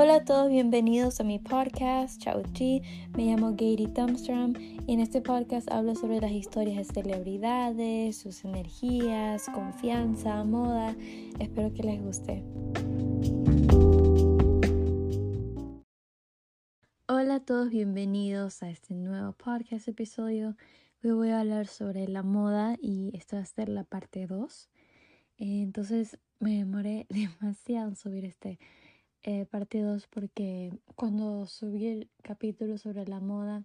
Hola a todos, bienvenidos a mi podcast, Chao Chi. Me llamo Gary Thumbstrom y en este podcast hablo sobre las historias de celebridades, sus energías, confianza, moda. Espero que les guste. Hola a todos, bienvenidos a este nuevo podcast episodio. Hoy voy a hablar sobre la moda y esta va a ser la parte 2. Entonces me demoré demasiado en subir este eh, parte 2 porque cuando subí el capítulo sobre la moda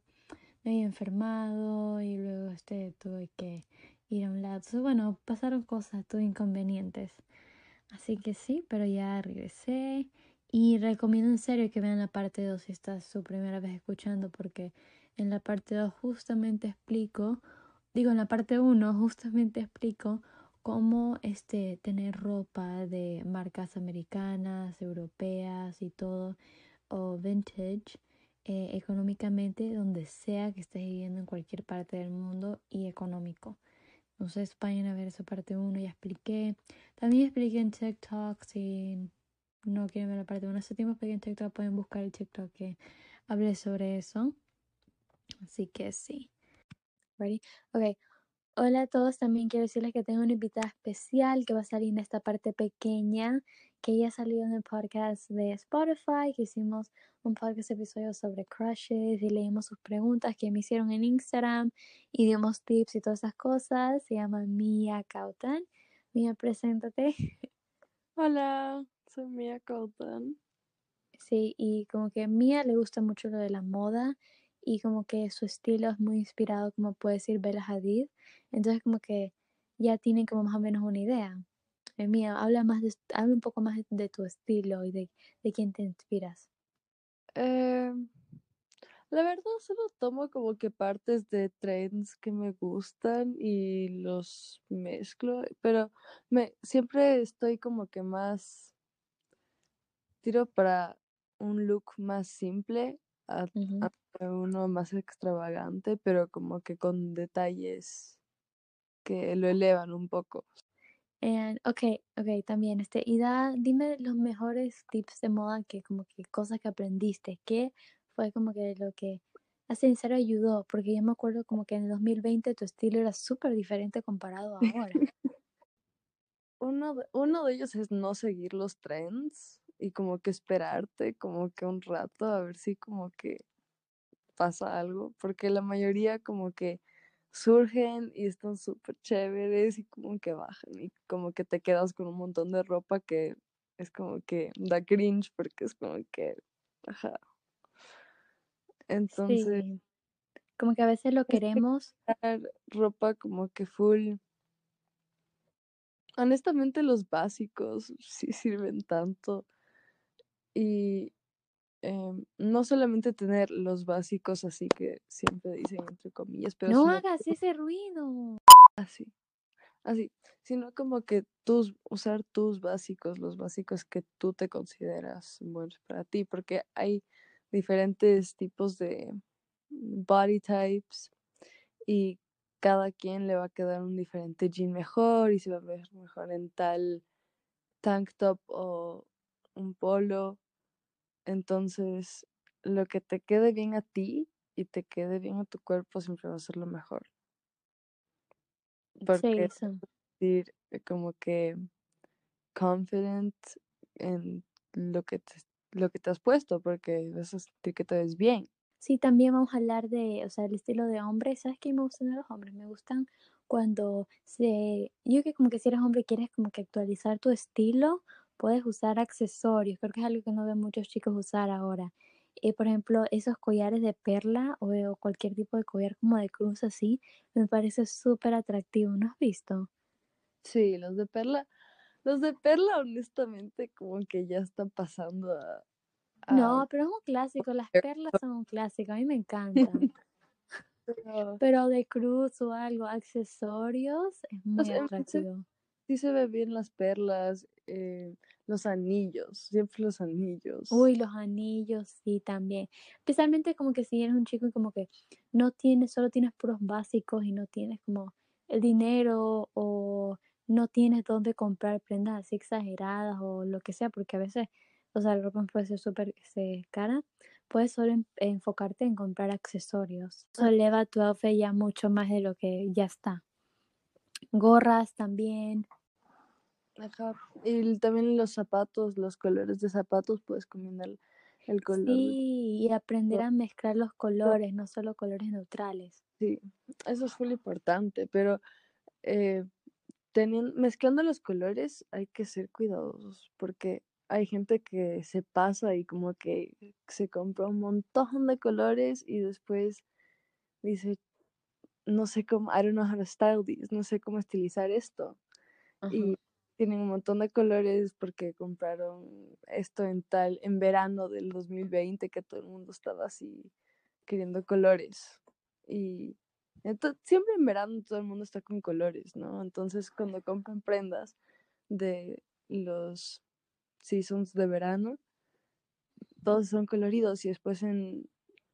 me había enfermado y luego este tuve que ir a un lado. Entonces, bueno, pasaron cosas, tuve inconvenientes. Así que sí, pero ya regresé y recomiendo en serio que vean la parte 2 si esta es su primera vez escuchando porque en la parte 2 justamente explico, digo en la parte 1 justamente explico cómo este, tener ropa de marcas americanas, europeas y todo, o vintage, eh, económicamente, donde sea que estés viviendo en cualquier parte del mundo y económico. Entonces vayan a ver esa parte 1, ya expliqué. También expliqué en TikTok, si no quieren ver la parte 1 hace tiempo, expliqué en TikTok, pueden buscar el TikTok que hablé sobre eso. Así que sí. Ready? Okay. Hola a todos, también quiero decirles que tengo una invitada especial que va a salir en esta parte pequeña, que ella salió en el podcast de Spotify, que hicimos un podcast episodio sobre crushes y leímos sus preguntas que me hicieron en Instagram y dimos tips y todas esas cosas. Se llama Mia Cautan. Mia, preséntate. Hola, soy Mia Cautan. Sí, y como que a Mia le gusta mucho lo de la moda y como que su estilo es muy inspirado, como puede decir Bella Hadid. Entonces como que ya tienen como más o menos una idea. Eh, mía, habla, más de, habla un poco más de, tu estilo y de, de quién te inspiras. Eh, la verdad solo tomo como que partes de trends que me gustan y los mezclo, pero me siempre estoy como que más tiro para un look más simple a, uno más extravagante, pero como que con detalles que lo elevan un poco. And, ok, ok, también, este, y da, dime los mejores tips de moda que como que cosas que aprendiste, ¿qué fue como que lo que a sincero ayudó? Porque yo me acuerdo como que en el 2020 tu estilo era súper diferente comparado a ahora. uno, de, uno de ellos es no seguir los trends y como que esperarte como que un rato a ver si como que pasa algo, porque la mayoría como que surgen y están súper chéveres y como que bajan y como que te quedas con un montón de ropa que es como que da cringe porque es como que, ajá. Entonces... Como que a veces lo queremos. Ropa como que full. Honestamente los básicos sí sirven tanto. Y Em, no solamente tener los básicos así que siempre dicen entre comillas, pero... No hagas ese ruido. Así, así, sino como que tus, usar tus básicos, los básicos que tú te consideras buenos para ti, porque hay diferentes tipos de body types y cada quien le va a quedar un diferente jean mejor y se va a ver mejor en tal tank top o un polo entonces, lo que te quede bien a ti y te quede bien a tu cuerpo siempre va a ser lo mejor. Porque sí, decir eh, como que confident en lo que te, lo que te has puesto, porque vas a sentir que te ves bien. Sí, también vamos a hablar de, o sea, el estilo de hombre. ¿Sabes qué me gustan de los hombres? Me gustan cuando se, yo que como que si eres hombre quieres como que actualizar tu estilo puedes usar accesorios, creo que es algo que no ven muchos chicos usar ahora. Eh, por ejemplo, esos collares de perla o, o, cualquier tipo de collar como de cruz así, me parece súper atractivo, ¿no has visto? Sí, los de perla, los de perla honestamente como que ya están pasando a... No, pero es un clásico, las perlas son un clásico, a mí me encantan. pero... de cruz o algo, accesorios, es muy atractivo. Sí se ve bien las perlas, eh, los anillos, siempre los anillos. Uy, los anillos, sí, también. Especialmente como que si eres un chico y como que no tienes, solo tienes puros básicos y no tienes como el dinero o no tienes dónde comprar prendas así exageradas o lo que sea, porque a veces o sea, la ropa puede ser súper este, cara, puedes solo enfocarte en comprar accesorios. Eso eleva tu outfit ya mucho más de lo que ya está. Gorras también. Ajá. Y también los zapatos, los colores de zapatos, puedes combinar el color. Sí, y aprender a mezclar los colores, no solo colores neutrales. Sí, eso es muy importante, pero eh, teniendo, mezclando los colores hay que ser cuidadosos porque hay gente que se pasa y como que se compra un montón de colores y después dice, no sé cómo, I don't know how to style this, no sé cómo estilizar esto. Y tienen un montón de colores porque compraron esto en tal, en verano del 2020 que todo el mundo estaba así queriendo colores. Y entonces, siempre en verano todo el mundo está con colores, ¿no? Entonces cuando compran prendas de los seasons de verano, todos son coloridos y después en,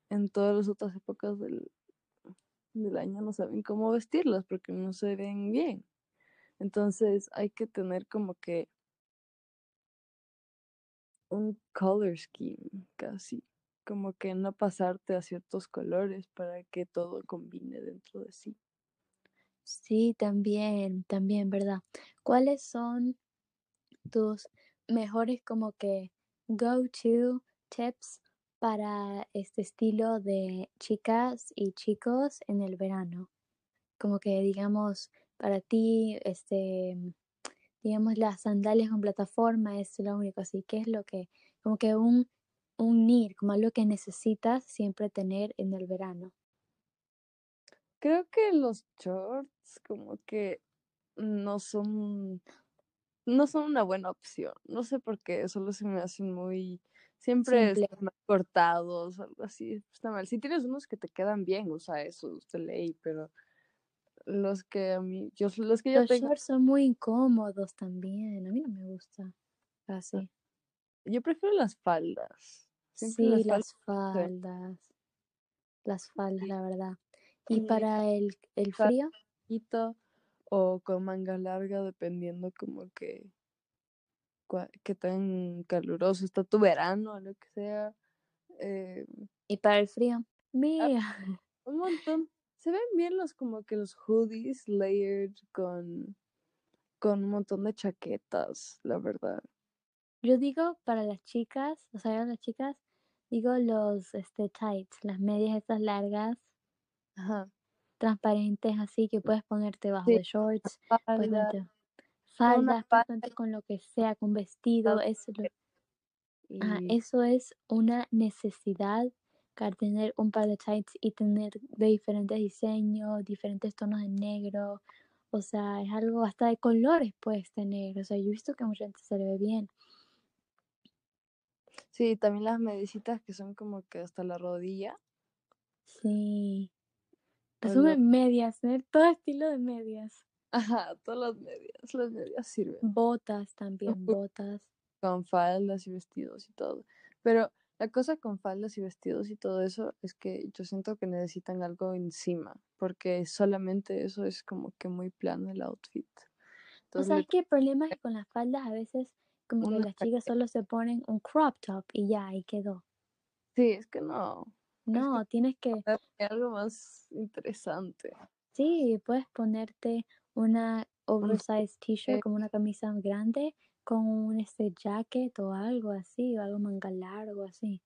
en todas las otras épocas del, del año no saben cómo vestirlos porque no se ven bien. Entonces hay que tener como que un color scheme casi, como que no pasarte a ciertos colores para que todo combine dentro de sí. Sí, también, también, ¿verdad? ¿Cuáles son tus mejores como que go-to tips para este estilo de chicas y chicos en el verano? Como que digamos, para ti, este, digamos, las sandalias con plataforma es lo único, así que es lo que, como que un, un need, como algo que necesitas siempre tener en el verano. Creo que los shorts como que no son no son una buena opción. No sé por qué, solo se me hacen muy siempre están cortados, algo así, está mal. Si tienes unos que te quedan bien, usa esos de ley, pero los que a mí, yo los que yo los shorts son muy incómodos también, a mí no me gusta así. Yo prefiero las faldas. sí, las faldas. Las faldas, la verdad. ¿Y para el, el frío? O con manga larga, dependiendo como que qué tan caluroso está tu verano o lo que sea. Eh, ¿Y para el frío? Ah, Mira. un montón se ven bien los como que los hoodies layered con, con un montón de chaquetas, la verdad. Yo digo para las chicas, o sea, las chicas, digo los este tights, las medias estas largas, Ajá. transparentes así que puedes ponerte bajo de shorts, falda, puedes con lo que sea, con vestido, eso, eso es una necesidad tener un par de tights y tener de diferentes diseños, diferentes tonos de negro, o sea, es algo hasta de colores puedes tener, o sea, yo he visto que mucha gente se le ve bien. Sí, también las medicitas que son como que hasta la rodilla. Sí. Resumen, medias, tener todo estilo de medias. Ajá, todas las medias, las medias sirven. Botas también, botas. Con faldas y vestidos y todo. Pero la cosa con faldas y vestidos y todo eso es que yo siento que necesitan algo encima, porque solamente eso es como que muy plano el outfit. o sea, es que el problema es que con las faldas a veces como que las chicas solo se ponen un crop top y ya, ahí quedó. Sí, es que no. No, tienes que... Algo más interesante. Sí, puedes ponerte una oversized t-shirt como una camisa grande con un este jacket o algo así, o algo manga largo así.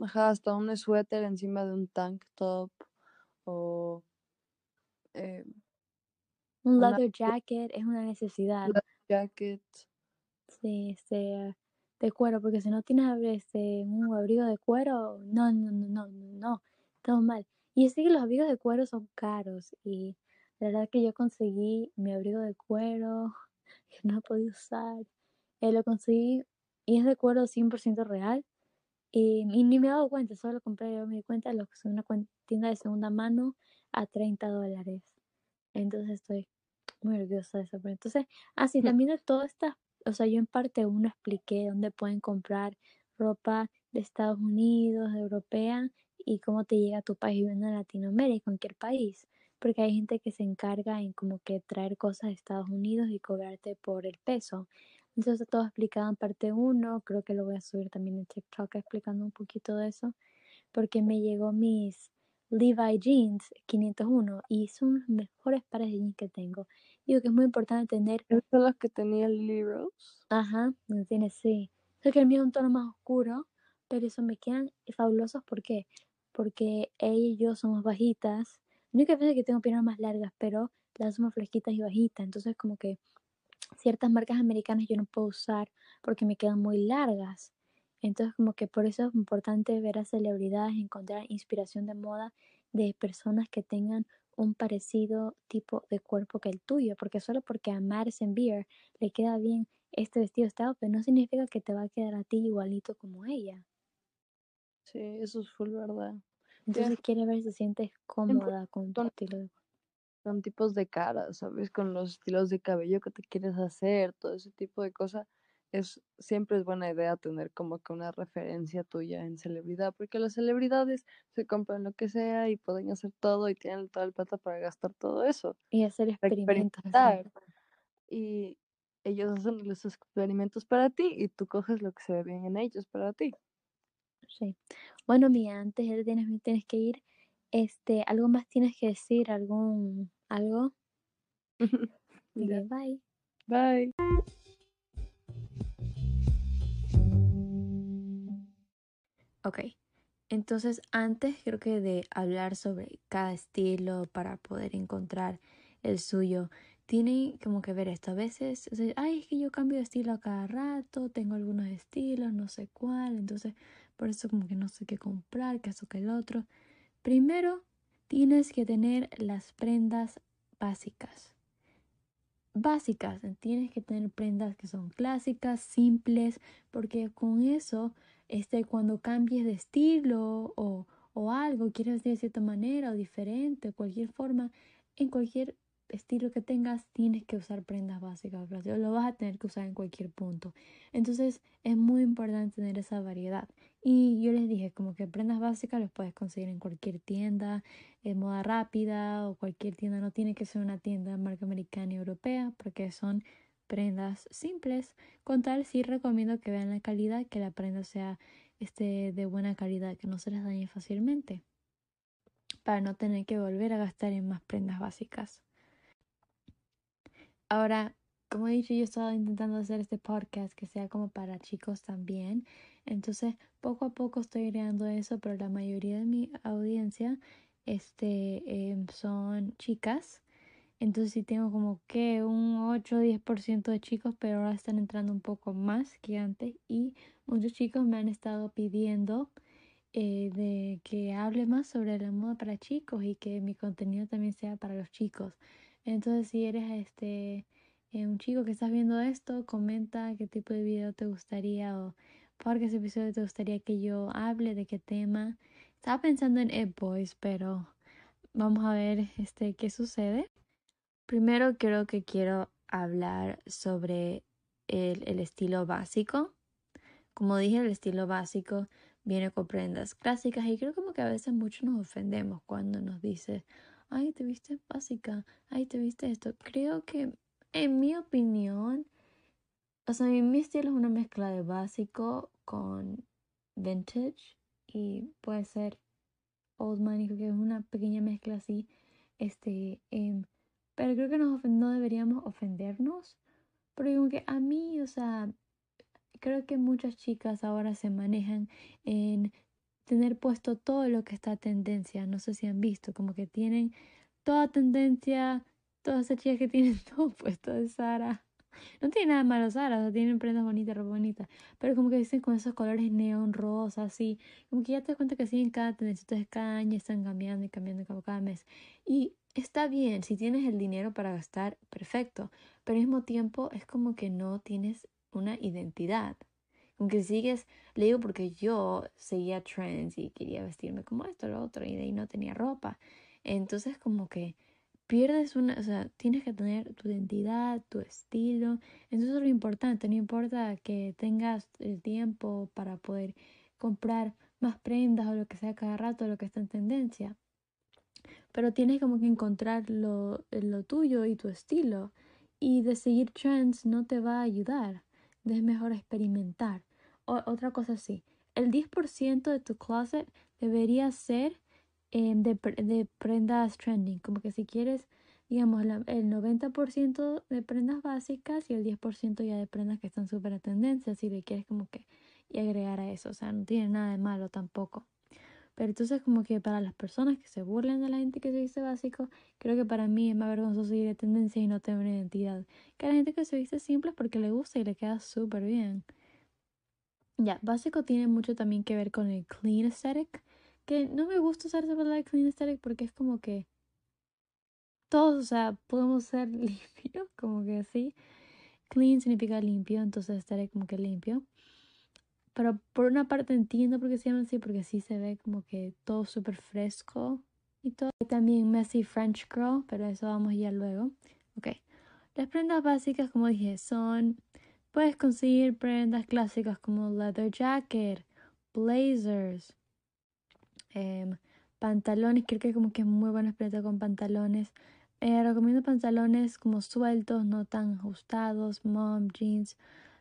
Ajá, hasta un suéter encima de un tank top o eh, un leather jacket es una necesidad. Jacket. Sí, este de cuero, porque si no tienes este, un abrigo de cuero, no, no, no, no, no, no, todo mal. Y es que los abrigos de cuero son caros y la verdad que yo conseguí mi abrigo de cuero que no he podido usar eh, lo conseguí y es de cuero 100% real. Y, ni me he dado cuenta, solo lo compré yo me di cuenta lo que es una tienda de segunda mano a 30 dólares. Entonces estoy muy orgullosa de eso. Pero entonces, así ah, también de todas estas, o sea, yo en parte uno expliqué dónde pueden comprar ropa de Estados Unidos, de europea, y cómo te llega a tu país viviendo en Latinoamérica, cualquier país. Porque hay gente que se encarga en como que traer cosas de Estados Unidos y cobrarte por el peso. Entonces todo explicado en parte 1, creo que lo voy a subir también en TikTok explicando un poquito de eso, porque me llegó mis Levi Jeans 501 y son los mejores pares de jeans que tengo. Digo que es muy importante tener... ¿Esos son los que tenía Lily Rose? Ajá, no tiene, sí. Sé que el mío es un tono más oscuro, pero eso me quedan fabulosos. ¿Por qué? Porque ella y yo somos bajitas. Única vez que tengo piernas más largas, pero las somos fresquitas y bajitas. Entonces como que ciertas marcas americanas yo no puedo usar porque me quedan muy largas. Entonces como que por eso es importante ver a celebridades, encontrar inspiración de moda de personas que tengan un parecido tipo de cuerpo que el tuyo, porque solo porque a Madison Beer le queda bien este vestido estado, pero no significa que te va a quedar a ti igualito como ella. Sí, eso es full verdad. Entonces quiere ver si te sientes cómoda con tu estilo de Con tipos de cara, ¿sabes? Con los estilos de cabello que te quieres hacer, todo ese tipo de cosas. Es, siempre es buena idea tener como que una referencia tuya en celebridad, porque las celebridades se compran lo que sea y pueden hacer todo y tienen toda el plata para gastar todo eso. Y hacer experimentos. Y ellos hacen los experimentos para ti y tú coges lo que se ve bien en ellos para ti. Sí. Bueno, mía, antes de tienes, tienes que ir, este, ¿algo más tienes que decir? ¿Algún, algo? bye. Bye. Ok, entonces antes creo que de hablar sobre cada estilo para poder encontrar el suyo, tiene como que ver esto. A veces, ay, es que yo cambio de estilo a cada rato, tengo algunos estilos, no sé cuál, entonces por eso como que no sé qué comprar, qué eso que el otro. Primero, tienes que tener las prendas básicas. Básicas, tienes que tener prendas que son clásicas, simples, porque con eso, este, cuando cambies de estilo o, o algo, quieres de cierta manera o diferente, cualquier forma, en cualquier estilo que tengas, tienes que usar prendas básicas, lo vas a tener que usar en cualquier punto. Entonces es muy importante tener esa variedad. Y yo les dije, como que prendas básicas los puedes conseguir en cualquier tienda, en moda rápida o cualquier tienda. No tiene que ser una tienda marca americana y europea, porque son prendas simples. Con tal, sí recomiendo que vean la calidad, que la prenda sea este, de buena calidad, que no se les dañe fácilmente. Para no tener que volver a gastar en más prendas básicas. Ahora, como he dicho, yo he estado intentando hacer este podcast que sea como para chicos también. Entonces, poco a poco estoy creando eso, pero la mayoría de mi audiencia este, em, son chicas. Entonces sí tengo como que un 8 o 10% de chicos, pero ahora están entrando un poco más que antes. Y muchos chicos me han estado pidiendo eh, de que hable más sobre la moda para chicos y que mi contenido también sea para los chicos. Entonces, si eres este eh, un chico que estás viendo esto, comenta qué tipo de video te gustaría o por qué episodio te gustaría que yo hable, de qué tema. Estaba pensando en Ed Boys, pero vamos a ver este qué sucede. Primero creo que quiero hablar sobre el, el estilo básico. Como dije, el estilo básico viene con prendas clásicas y creo como que a veces muchos nos ofendemos cuando nos dice ay, te viste básica, ay, te viste esto. Creo que, en mi opinión, o sea, mi estilo es una mezcla de básico con vintage y puede ser old money, que es una pequeña mezcla así. Este, em, pero creo que nos no deberíamos ofendernos, porque que a mí, o sea, creo que muchas chicas ahora se manejan en tener puesto todo lo que está a tendencia. No sé si han visto, como que tienen toda tendencia, todas esas chicas que tienen todo puesto de Sara. No tiene nada malo Sara, o sea, tienen prendas bonitas, ropa bonita, pero como que dicen con esos colores neón, rosa, así, como que ya te das cuenta que siguen cada tendencia, entonces cada año están cambiando y cambiando cada mes. Y está bien, si tienes el dinero para gastar, perfecto, pero al mismo tiempo es como que no tienes una identidad. Aunque sigues, le digo porque yo seguía trends y quería vestirme como esto, lo otro, y de ahí no tenía ropa. Entonces como que pierdes una, o sea, tienes que tener tu identidad, tu estilo. Entonces es lo importante, no importa que tengas el tiempo para poder comprar más prendas o lo que sea cada rato, lo que está en tendencia. Pero tienes como que encontrar lo, lo tuyo y tu estilo. Y de seguir trends no te va a ayudar es mejor experimentar. Otra cosa sí, el 10% de tu closet debería ser em, de, de, prendas trending, como que si quieres, digamos, el 90% de prendas básicas y el 10% ya de prendas que están súper a tendencia, si le quieres como que y agregar a eso, o sea, no tiene nada de malo tampoco. Pero entonces como que para las personas que se burlen de la gente que se viste básico, creo que para mí es más vergonzoso seguir de tendencia y no tener una identidad. Que la gente que se viste simple es porque le gusta y le queda súper bien. Ya, básico tiene mucho también que ver con el clean aesthetic. Que no me gusta usar esa palabra clean aesthetic porque es como que todos, o sea, podemos ser limpios, como que así. Clean significa limpio, entonces estaré como que limpio. Pero por una parte entiendo por qué se llama así, porque así se ve como que todo súper fresco y todo. también Messy French Girl, pero eso vamos ya luego. Ok. Las prendas básicas, como dije, son Puedes conseguir prendas clásicas como leather jacket, blazers, em, pantalones. Creo que como que es muy buena experiencia con pantalones. Eh, recomiendo pantalones como sueltos, no tan ajustados, mom jeans,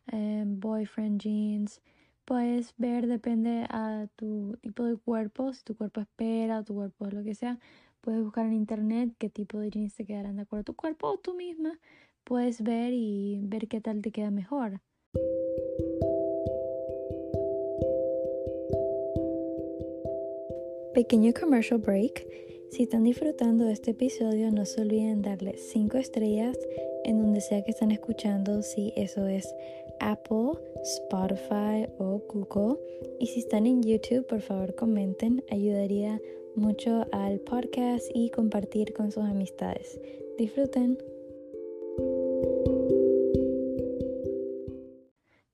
em, boyfriend jeans. Puedes ver, depende a tu tipo de cuerpo, si tu cuerpo espera o tu cuerpo es lo que sea. Puedes buscar en internet qué tipo de jeans te quedarán de acuerdo a tu cuerpo o tú misma puedes ver y ver qué tal te queda mejor. Pequeño commercial break. Si están disfrutando de este episodio, no se olviden darle 5 estrellas en donde sea que están escuchando, si eso es Apple, Spotify o Google. Y si están en YouTube, por favor comenten, ayudaría mucho al podcast y compartir con sus amistades. Disfruten.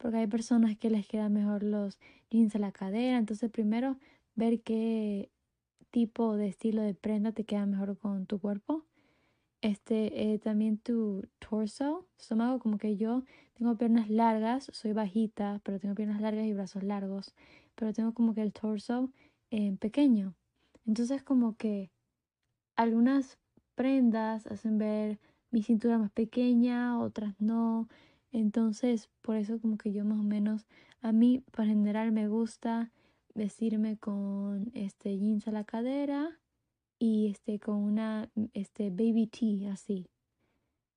Porque hay personas que les quedan mejor los jeans a la cadera. Entonces primero ver qué tipo de estilo de prenda te queda mejor con tu cuerpo. Este, eh, también tu torso, estómago, como que yo tengo piernas largas, soy bajita, pero tengo piernas largas y brazos largos, pero tengo como que el torso eh, pequeño. Entonces como que algunas prendas hacen ver mi cintura más pequeña, otras no. Entonces, por eso como que yo más o menos, a mí por general me gusta vestirme con este jeans a la cadera y este con una este baby tee así.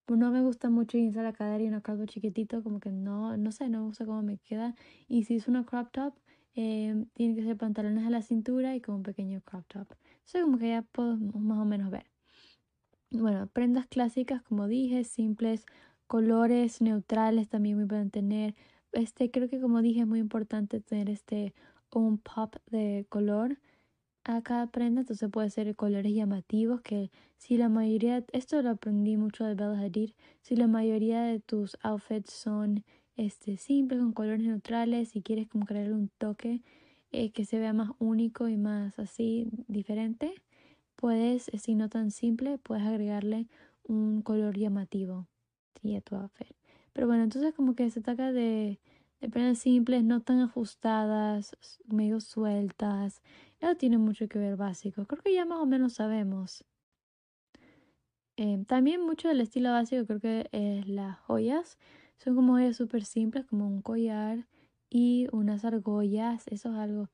No me gusta mucho jeans a la cadera y un calvo chiquitito, como que no, no sé, no me gusta cómo me queda. Y si es una crop top, eh, tiene que ser pantalones a la cintura y con un pequeño crop top. Eso como que ya puedo más o menos ver. Bueno, prendas clásicas, como dije, simples, colores neutrales también me pueden tener. Este, creo que como dije, es muy importante tener este un pop de color a cada prenda, entonces puede ser colores llamativos que si la mayoría, esto lo aprendí mucho de Bella Hadid, si la mayoría de tus outfits son este simples con colores neutrales, si quieres como crear un toque eh, que se vea más único y más así diferente, puedes, si no tan simple, puedes agregarle un color llamativo ¿sí? a tu outfit. Pero bueno, entonces como que se trata de, prendas simples, no tan ajustadas, medio sueltas. Eso tiene mucho que ver básico. Creo que ya más o menos sabemos. Eh, también mucho del estilo básico creo que es las joyas. Son como joyas súper simples, como un collar y unas argollas. Eso es algo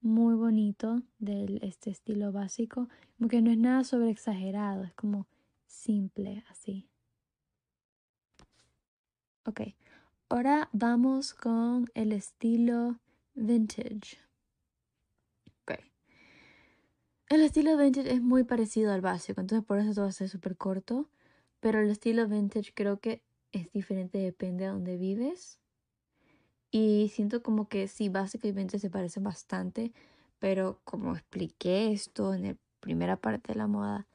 muy bonito de este estilo básico, porque no es nada sobre exagerado, es como simple así. Ok, ahora vamos con el estilo vintage. Ok. El estilo vintage es muy parecido al básico, entonces por eso todo va a ser súper corto, pero el estilo vintage creo que es diferente, depende de dónde vives. Y siento como que sí, básicamente se parecen bastante, pero como expliqué esto en la primera parte de la moda,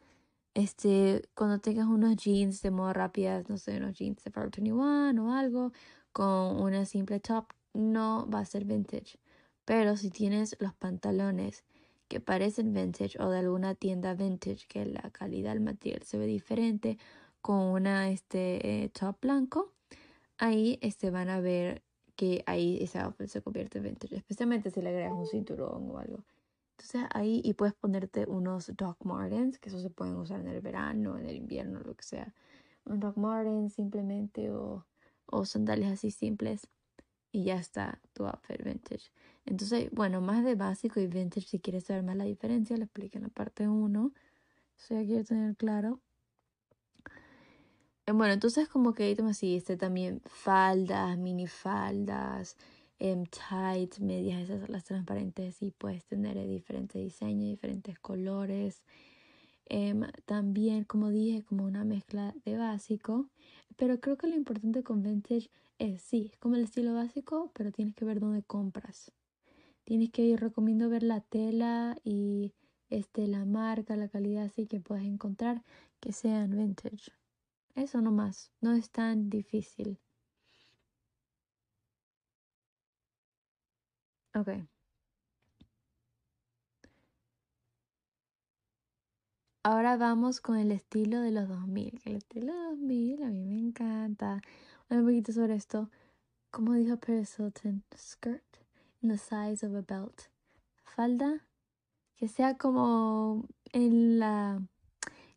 este, cuando tengas unos jeans de moda rápida, no sé, unos jeans de Forever 21 o algo, con una simple top, no va a ser vintage. Pero si tienes los pantalones que parecen vintage o de alguna tienda vintage que la calidad del material se ve diferente con una este eh, top blanco, ahí este van a ver que ahí ese outfit se convierte en vintage, especialmente si le agregas un cinturón o algo. Entonces ahí y puedes ponerte unos Doc Martens, que eso se pueden usar en el verano, en el invierno, lo que sea. Un Doc Martens simplemente o, o sandalias así simples. y ya está tu outfit vintage. Entonces, bueno, más de básico y vintage, si quieres saber más la diferencia, lo explico en la parte 1. Eso ya quiero tener claro. Eh, bueno, entonces como que me este también faldas, minifaldas, em, tights, medias, esas las transparentes y puedes tener diferentes diseños, diferentes colores. Em, también, como dije, como una mezcla de básico. Pero creo que lo importante con vintage es, sí, es como el estilo básico, pero tienes que ver dónde compras. Tienes que ir, recomiendo ver la tela y este, la marca, la calidad, así que puedes encontrar que sean vintage. Eso nomás, no es tan difícil. Ok. Ahora vamos con el estilo de los 2000. El estilo de los 2000 a mí me encanta. Un poquito sobre esto. Como dijo Paris skirt in the size of a belt. Falda que sea como en la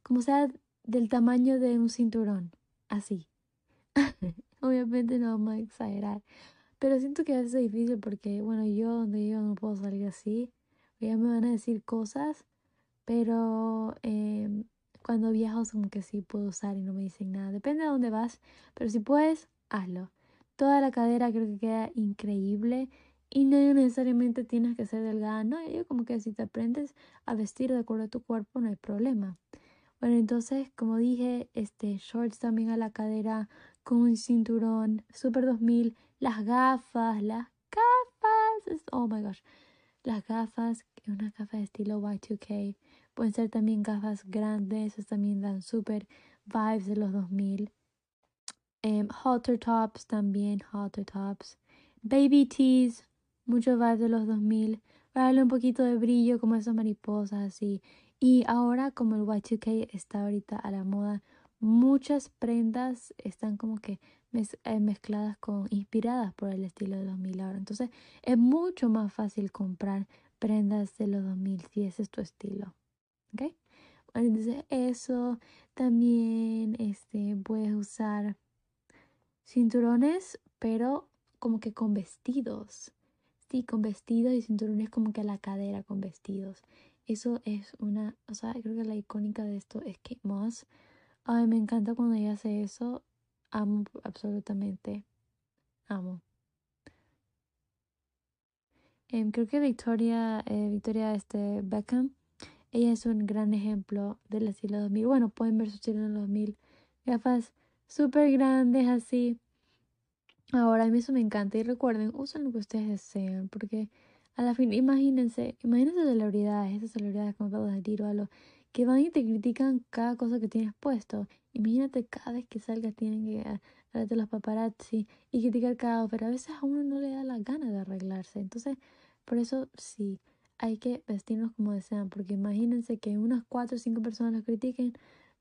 como sea del tamaño de un cinturón, así. Obviamente no vamos a exagerar, pero siento que a veces es difícil porque, bueno, yo donde yo no puedo salir así, ya me van a decir cosas, pero eh, cuando viajo como que sí puedo usar y no me dicen nada. Depende de dónde vas, pero si puedes, hazlo. Toda la cadera creo que queda increíble y no necesariamente tienes que ser delgada, no, yo como que si te aprendes a vestir de acuerdo a tu cuerpo no hay problema. Bueno, entonces, como dije, este shorts también a la cadera con un cinturón, Super 2000, las gafas, las gafas, oh my gosh, las gafas, una gafa de estilo Y2K, pueden ser también gafas grandes, esas también dan super vibes de los 2000. Um, halter tops también, halter tops. Baby tees, muchos vibes de los 2000. Para darle un poquito de brillo como esas mariposas así. Y ahora como el Y2K está ahorita a la moda, muchas prendas están como que eh, mezcladas con, inspiradas por el estilo de 2000 ahora. Entonces es mucho más fácil comprar prendas de los 2000 si ese es tu estilo. ¿Ok? Bueno, entonces eso también este, puedes usar cinturones, pero como que con vestidos. Sí, con vestidos y cinturones como que a la cadera con vestidos. Eso es una, o sea, creo que la icónica de esto es Kate Moss. Ay, me encanta cuando ella hace eso. Amo absolutamente. Amo. Em, creo que Victoria, eh, Victoria este, Beckham, ella es un gran ejemplo del estilo 2000. Bueno, pueden ver su los 2000. Gafas súper grandes así. Ahora a mí eso me encanta. Y recuerden, usen lo que ustedes deseen. Porque a la fin, imagínense, imagínense celebridades, esas celebridades como Pablo de o algo, que van y te critican cada cosa que tienes puesto. Imagínate cada vez que salgas tienen que de los paparazzi y criticar cada pero a veces a uno no le da la gana de arreglarse. Entonces, por eso sí, hay que vestirnos como desean, porque imagínense que unas cuatro o cinco personas los critiquen,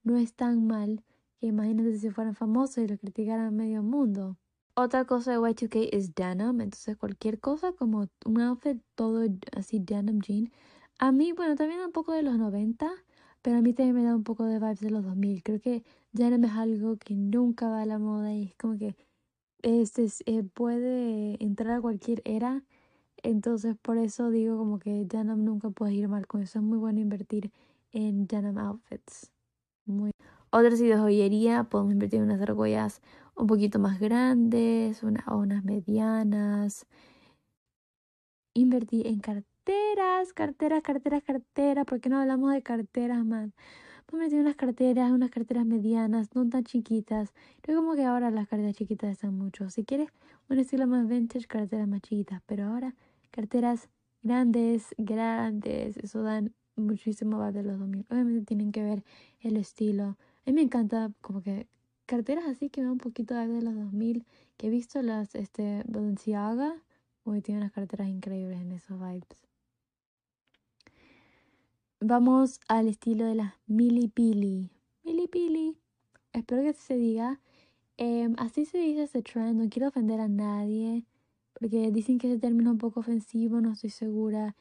no es tan mal que imagínense si fueran famosos y los criticaran medio mundo. Otra cosa de Y2K es denim, entonces cualquier cosa como un outfit todo así denim jean. A mí, bueno, también un poco de los 90, pero a mí también me da un poco de vibes de los 2000. Creo que denim es algo que nunca va a la moda y es como que este eh, puede entrar a cualquier era. Entonces por eso digo como que denim nunca puede ir mal con eso. Es muy bueno invertir en denim outfits. Muy otras de joyería, podemos invertir en unas argollas un poquito más grandes, o unas medianas. Invertir en carteras, carteras, carteras, carteras. ¿Por qué no hablamos de carteras, man? Podemos invertir unas carteras, unas carteras medianas, no tan chiquitas. Creo como que ahora las carteras chiquitas están mucho. Si quieres un estilo más vintage, carteras más chiquitas. Pero ahora carteras grandes, grandes. Eso dan muchísimo más de los domingos. Obviamente tienen que ver el estilo a mí me encanta como que carteras así que me un poquito de los 2000, que he visto las este, Balenciaga, hoy tiene unas carteras increíbles en esos vibes. Vamos al estilo de las Mili Pili. Mili Pili. Espero que se diga. Em, así se dice ese trend. No quiero ofender a nadie. Porque dicen que ese término es un poco ofensivo. No estoy segura.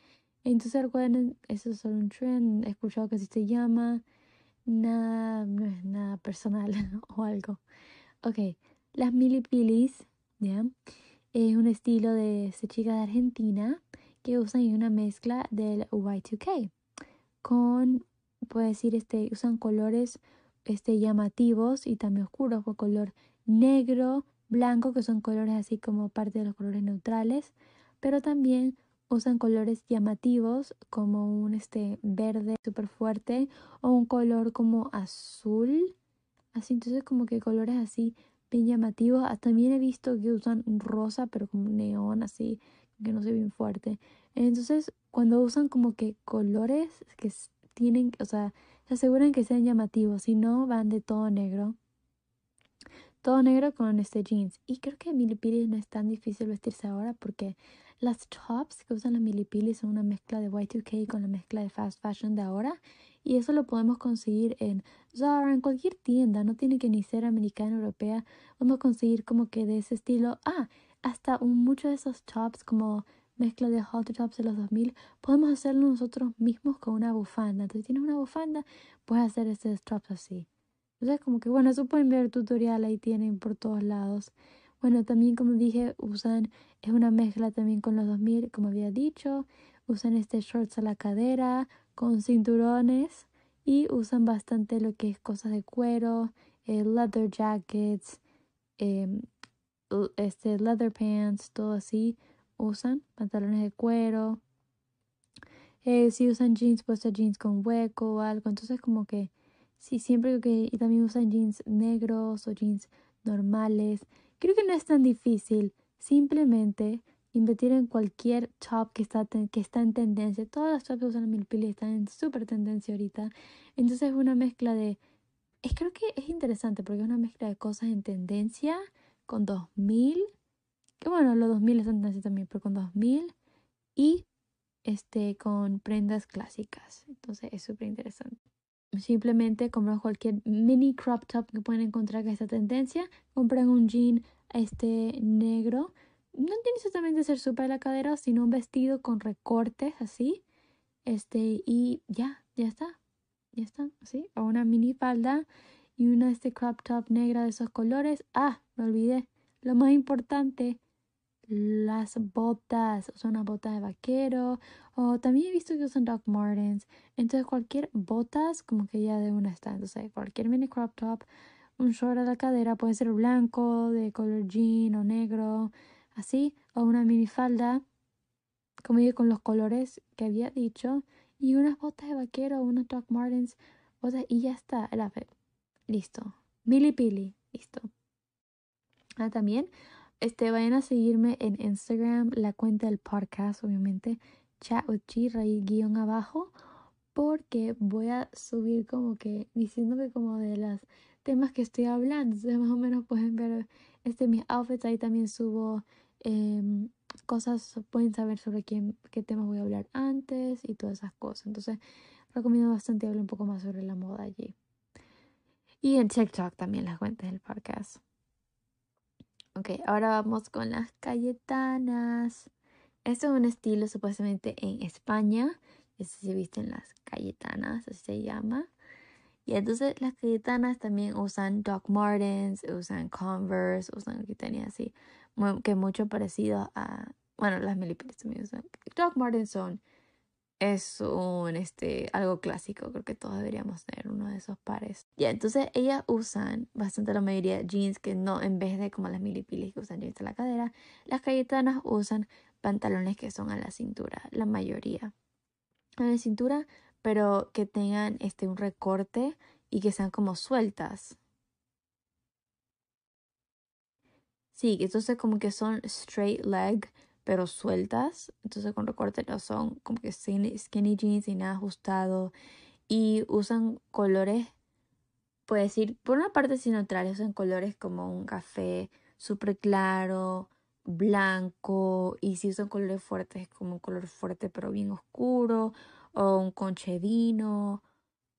Entonces recuerden, eso es solo un trend. He escuchado que así se llama nada, no es nada personal o algo. Ok, las milipilis, ¿ya? es un estilo de esta chica de Argentina que usan una mezcla del Y2K con, puedo decir, este, usan colores este, llamativos y también oscuros, con color negro, blanco, que son colores así como parte de los colores neutrales, pero también usan colores llamativos como un este verde súper fuerte o un color como azul. Así entonces como que colores así bien llamativos. Ah, también he visto que usan rosa pero como neón así que no se bien fuerte entonces cuando usan como que colores que tienen o sea se aseguran que sean llamativos si no van de todo negro todo negro con este jeans y creo que milipilis no es tan difícil vestirse ahora porque las tops que usan las milipilis son una mezcla de Y2K con la mezcla de fast fashion de ahora. Y eso lo podemos conseguir en Zara, en cualquier tienda. No tiene que ni ser americana europea. Vamos a conseguir como que de ese estilo. Ah, hasta muchos de esos tops como mezcla de hot tops de los 2000. Podemos hacerlo nosotros mismos con una bufanda. Entonces, si tienes una bufanda, puedes hacer esos tops así. Entonces, como que bueno, eso pueden ver tutorial ahí tienen por todos lados. Bueno, también como dije, usan, es una mezcla también con los 2000, como había dicho. Usan este shorts a la cadera, con cinturones y usan bastante lo que es cosas de cuero, eh, leather jackets, em, este leather pants, todo así. Usan pantalones de cuero. Eh, si usan jeans, pues jeans con hueco o algo. Entonces como que, sí, siempre que, y también usan jeans negros o jeans normales. Creo que no es tan difícil. Simplemente invertir en cualquier top que está, que está en tendencia. Todas las tops que usan Milpili están en súper tendencia ahorita. Entonces es una mezcla de... Es, creo que es interesante porque es una mezcla de cosas en tendencia con 2000. Que bueno, los 2000 están tendencia también, pero con 2000 y este con prendas clásicas. Entonces es súper interesante. Simplemente compran cualquier mini crop top que pueden encontrar que esta tendencia. Compran un jean este negro. No tiene exactamente ser súper la cadera, sino un vestido con recortes así. Este, y ya, ya está. Ya está, así. O una mini falda y una este crop top negra de esos colores. Ah, me olvidé. Lo más importante, las botas, o son unas botas de vaquero, o también he visto que usan Doc Martens. Entonces cualquier botas como que ya de una está. Entonces cualquier mini crop top, un short a la cadera, puede ser blanco, de color jean o negro, así, o una mini falda, como digo, con los colores que había dicho, y unas botas de vaquero, unos Doc Martens, botas, y ya está, el outfit. Listo. Mili Pili, listo. Ah, también este, vayan a seguirme en Instagram, la cuenta del podcast, obviamente, chat guion abajo, porque voy a subir como que diciendo que como de los temas que estoy hablando, entonces más o menos pueden ver este mis outfits, ahí también subo em, cosas, pueden saber sobre quién, qué temas voy a hablar antes y todas esas cosas, entonces recomiendo bastante hablar un poco más sobre la moda allí. Y en TikTok también las cuentas del podcast. Ok, ahora vamos con las Cayetanas. Esto es un estilo supuestamente en España. Este se visten las Cayetanas, así se llama. Y entonces las Cayetanas también usan Doc Martens, usan Converse, usan que así, que mucho parecido a, bueno, las Milipilis también usan. Doc Martens son es un este algo clásico, creo que todos deberíamos tener uno de esos pares. Ya, entonces ellas usan bastante la mayoría jeans que no en vez de como las milipilis que usan jeans a la cadera, las cayetanas usan pantalones que son a la cintura, la mayoría. A la cintura, pero que tengan este un recorte y que sean como sueltas. Sí, entonces como que son straight leg, pero sueltas. Entonces con recorte no son como que skinny jeans y nada ajustado. Y usan colores, puede decir, por una parte sí neutrales, usan colores como un café súper claro, blanco. Y si usan colores fuertes, como un color fuerte pero bien oscuro. O un conche vino.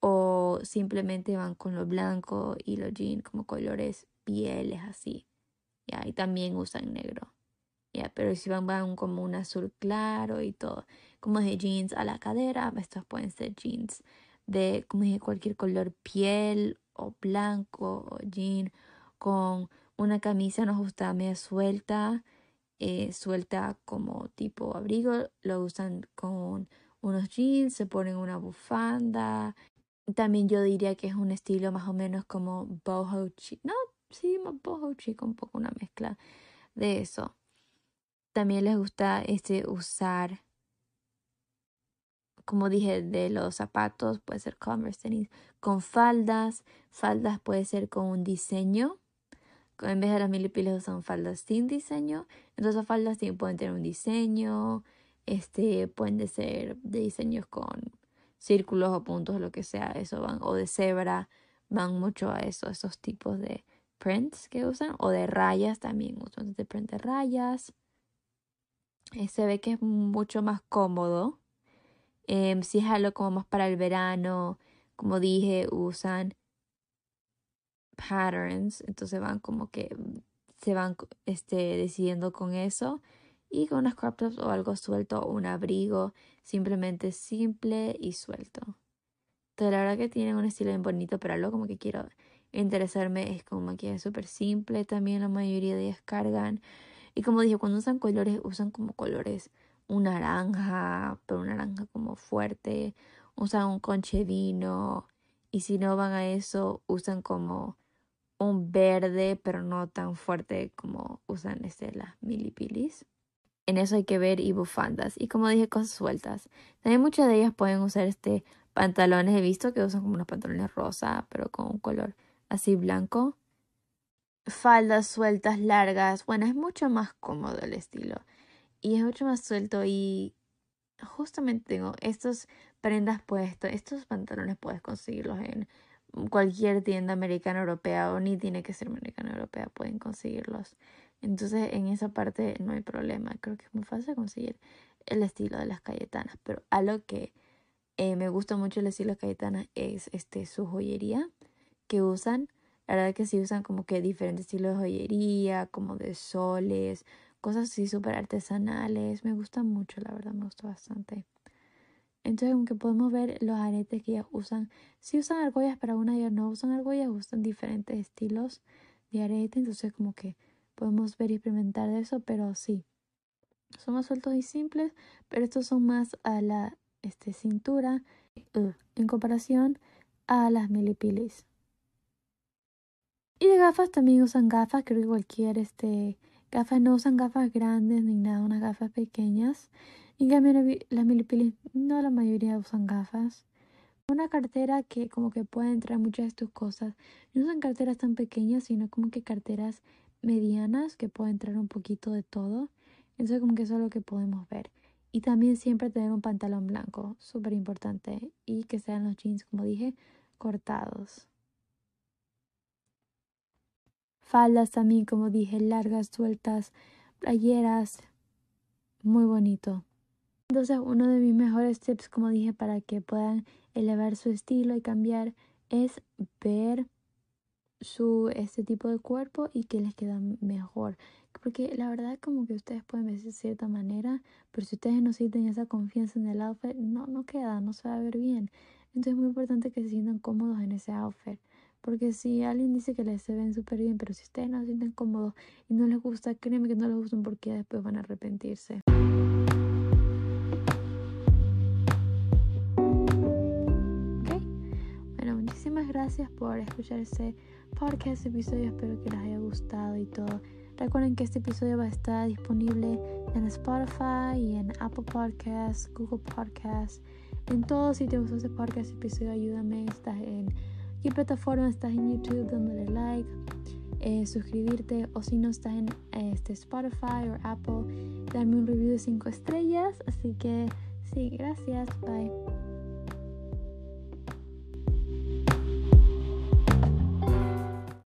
O simplemente van con lo blanco y los jeans como colores pieles así. Y y también usan negro. Ya, pero si van, van como un azul claro y todo, como de jeans a la cadera, estos pueden ser jeans de como dije, cualquier color piel o blanco o jean con una camisa no ajustada media suelta eh, suelta como tipo abrigo, lo usan con unos jeans, se ponen una bufanda. También yo diría que es un estilo más o menos como boho chic, no, sí, boho chic, un poco una mezcla de eso. También les gusta este usar como dije, de los zapatos, puede ser Converse, tenis, con faldas, faldas puede ser con un diseño, en vez de las milipiles son faldas sin diseño, entonces las faldas pueden tener un diseño, este, pueden ser de diseños con círculos o puntos, lo que sea, eso van, o de cebra, van mucho a eso, esos tipos de prints que usan, o de rayas también, usan de print de rayas. Eh, se ve que es mucho más cómodo Em, si es algo como más para el verano, como dije, usan patterns, entonces van como que se van este, decidiendo con eso. Y con unas crop tops o algo suelto, un abrigo, simplemente simple y suelto. Entonces la verdad que tienen un estilo bien bonito, pero algo como que quiero interesarme es como maquillaje súper simple, también la mayoría de ellas cargan. Y como dije, cuando usan colores, usan como colores un naranja, pero un naranja como fuerte, usan un conche vino y si no van a eso usan como un verde pero no tan fuerte como usan este, las milipilis. En eso hay que ver y bufandas y como dije cosas sueltas. También muchas de ellas pueden usar este pantalones, he visto que usan como unos pantalones rosa pero con un color así blanco. Faldas sueltas largas, bueno es mucho más cómodo el estilo y es mucho más suelto y justamente tengo estos prendas puestos, estos pantalones puedes conseguirlos en cualquier tienda americana europea o ni tiene que ser americana europea, pueden conseguirlos. Entonces en esa parte no hay problema, creo que es muy fácil conseguir el estilo de las Cayetanas, pero algo que eh, me gusta mucho el estilo de Cayetanas es este su joyería que usan. La verdad que sí usan como que diferentes estilos de joyería, como de soles, cosas así súper artesanales. Me gusta mucho, la verdad, me gusta bastante. Entonces, aunque podemos ver los aretes que ellas usan, si usan argollas, pero una ellas no usan argollas, usan diferentes estilos de arete. Entonces, como que podemos ver y experimentar de eso, pero sí. Son más sueltos y simples, pero estos son más a la este, cintura uh, en comparación a las milipilis. Y de gafas también usan gafas, creo que cualquier este Gafas no usan gafas grandes ni nada, unas gafas pequeñas. En cambio, las milipilis no la mayoría usan gafas. Una cartera que como que puede entrar muchas de tus cosas. No usan carteras tan pequeñas, sino como que carteras medianas que puede entrar un poquito de todo. Entonces como que eso es lo que podemos ver. Y también siempre tener un pantalón blanco, súper importante. Y que sean los jeans, como dije, cortados. Faldas también, como dije, largas, sueltas, playeras. Muy bonito. Entonces, uno de mis mejores tips, como dije, para que puedan elevar su estilo y cambiar es ver su este tipo de cuerpo y que les queda mejor. Porque la verdad como que ustedes pueden vestir de cierta manera, pero si ustedes no sienten esa confianza en el outfit, no, no queda, no se va a ver bien. Entonces es muy importante que se sientan cómodos en ese outfit. Porque si alguien dice que les se ven súper bien, pero si ustedes no se sienten cómodos y no les gusta, créeme que no les gustan porque después van a arrepentirse. Ok, bueno, muchísimas gracias por escuchar este podcast episodio. Espero que les haya gustado y todo. Recuerden que este episodio va a estar disponible en Spotify y en Apple Podcasts, Google Podcasts, en todos sitios este podcast episodio. Ayúdame, estás en qué plataforma estás en YouTube, dándole like, eh, suscribirte o si no estás en este, Spotify o Apple, darme un review de 5 estrellas. Así que sí, gracias, bye.